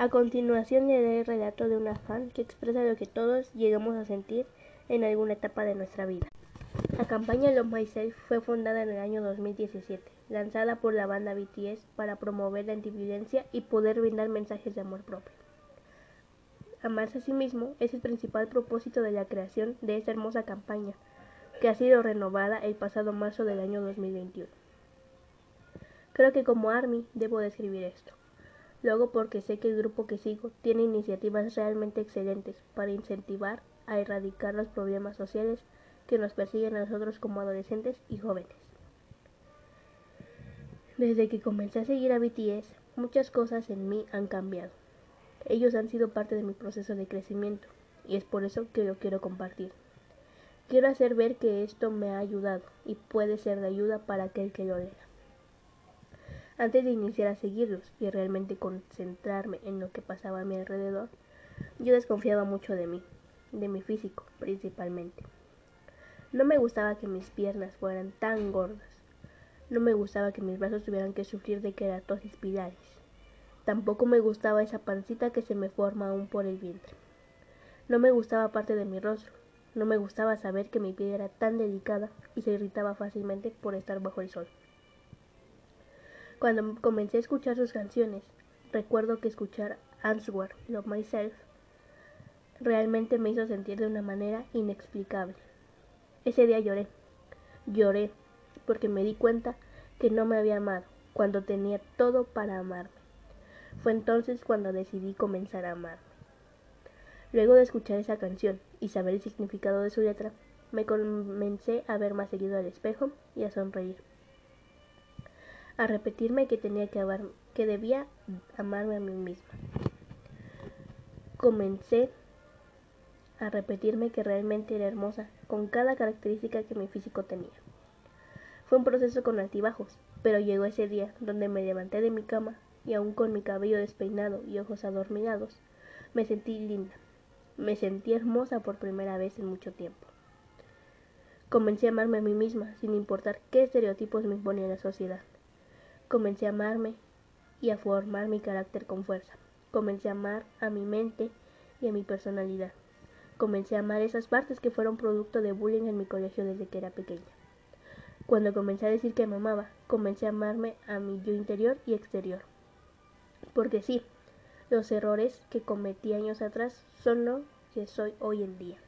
A continuación leeré el relato de una fan que expresa lo que todos llegamos a sentir en alguna etapa de nuestra vida. La campaña Love Myself fue fundada en el año 2017, lanzada por la banda BTS para promover la antiviolencia y poder brindar mensajes de amor propio. Amarse a sí mismo es el principal propósito de la creación de esta hermosa campaña, que ha sido renovada el pasado marzo del año 2021. Creo que como ARMY debo describir esto. Luego porque sé que el grupo que sigo tiene iniciativas realmente excelentes para incentivar a erradicar los problemas sociales que nos persiguen a nosotros como adolescentes y jóvenes. Desde que comencé a seguir a BTS, muchas cosas en mí han cambiado. Ellos han sido parte de mi proceso de crecimiento y es por eso que lo quiero compartir. Quiero hacer ver que esto me ha ayudado y puede ser de ayuda para aquel que lo lea. Antes de iniciar a seguirlos y realmente concentrarme en lo que pasaba a mi alrededor, yo desconfiaba mucho de mí, de mi físico principalmente. No me gustaba que mis piernas fueran tan gordas. No me gustaba que mis brazos tuvieran que sufrir de queratosis pilares. Tampoco me gustaba esa pancita que se me forma aún por el vientre. No me gustaba parte de mi rostro. No me gustaba saber que mi piel era tan delicada y se irritaba fácilmente por estar bajo el sol. Cuando comencé a escuchar sus canciones, recuerdo que escuchar Answer Love Myself realmente me hizo sentir de una manera inexplicable. Ese día lloré, lloré, porque me di cuenta que no me había amado cuando tenía todo para amarme. Fue entonces cuando decidí comenzar a amarme. Luego de escuchar esa canción y saber el significado de su letra, me comencé a ver más seguido al espejo y a sonreír a repetirme que tenía que amar, que debía amarme a mí misma. Comencé a repetirme que realmente era hermosa con cada característica que mi físico tenía. Fue un proceso con altibajos, pero llegó ese día donde me levanté de mi cama y aún con mi cabello despeinado y ojos adormilados, me sentí linda. Me sentí hermosa por primera vez en mucho tiempo. Comencé a amarme a mí misma sin importar qué estereotipos me imponía la sociedad. Comencé a amarme y a formar mi carácter con fuerza. Comencé a amar a mi mente y a mi personalidad. Comencé a amar esas partes que fueron producto de bullying en mi colegio desde que era pequeña. Cuando comencé a decir que me amaba, comencé a amarme a mi yo interior y exterior. Porque sí, los errores que cometí años atrás son lo que soy hoy en día.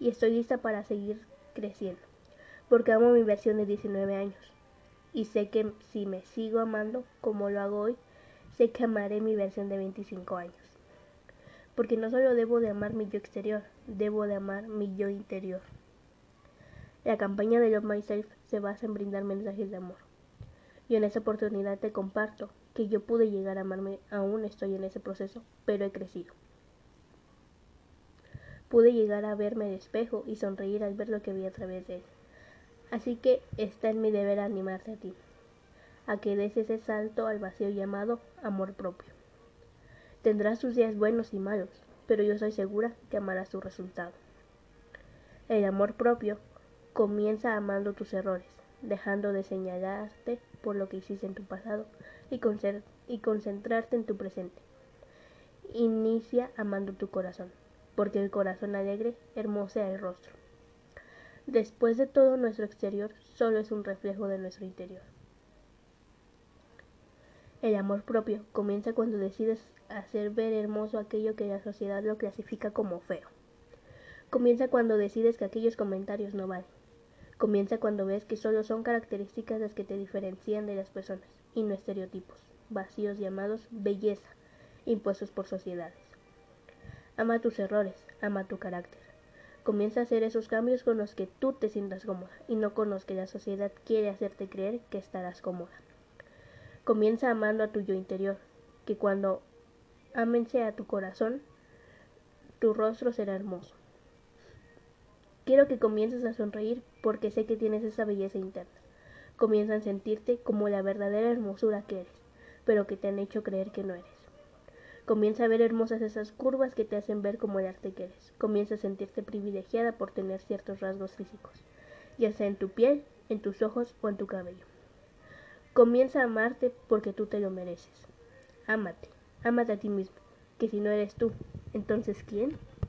Y estoy lista para seguir creciendo, porque amo mi versión de 19 años y sé que si me sigo amando como lo hago hoy, sé que amaré mi versión de 25 años. Porque no solo debo de amar mi yo exterior, debo de amar mi yo interior. La campaña de Love Myself se basa en brindar mensajes de amor. Y en esa oportunidad te comparto que yo pude llegar a amarme, aún estoy en ese proceso, pero he crecido. Pude llegar a verme de espejo y sonreír al ver lo que vi a través de él. Así que está en mi deber animarte a ti, a que des ese salto al vacío llamado amor propio. Tendrás tus días buenos y malos, pero yo soy segura que amarás tu resultado. El amor propio comienza amando tus errores, dejando de señalarte por lo que hiciste en tu pasado y, y concentrarte en tu presente. Inicia amando tu corazón, porque el corazón alegre hermosea el rostro. Después de todo, nuestro exterior solo es un reflejo de nuestro interior. El amor propio comienza cuando decides hacer ver hermoso aquello que la sociedad lo clasifica como feo. Comienza cuando decides que aquellos comentarios no valen. Comienza cuando ves que solo son características las que te diferencian de las personas y no estereotipos, vacíos llamados belleza, impuestos por sociedades. Ama tus errores, ama tu carácter. Comienza a hacer esos cambios con los que tú te sientas cómoda y no con los que la sociedad quiere hacerte creer que estarás cómoda. Comienza amando a tu yo interior, que cuando amense a tu corazón, tu rostro será hermoso. Quiero que comiences a sonreír porque sé que tienes esa belleza interna. Comienza a sentirte como la verdadera hermosura que eres, pero que te han hecho creer que no eres. Comienza a ver hermosas esas curvas que te hacen ver como el arte que eres. Comienza a sentirte privilegiada por tener ciertos rasgos físicos, ya sea en tu piel, en tus ojos o en tu cabello. Comienza a amarte porque tú te lo mereces. Ámate, Ámate a ti mismo, que si no eres tú, entonces ¿quién?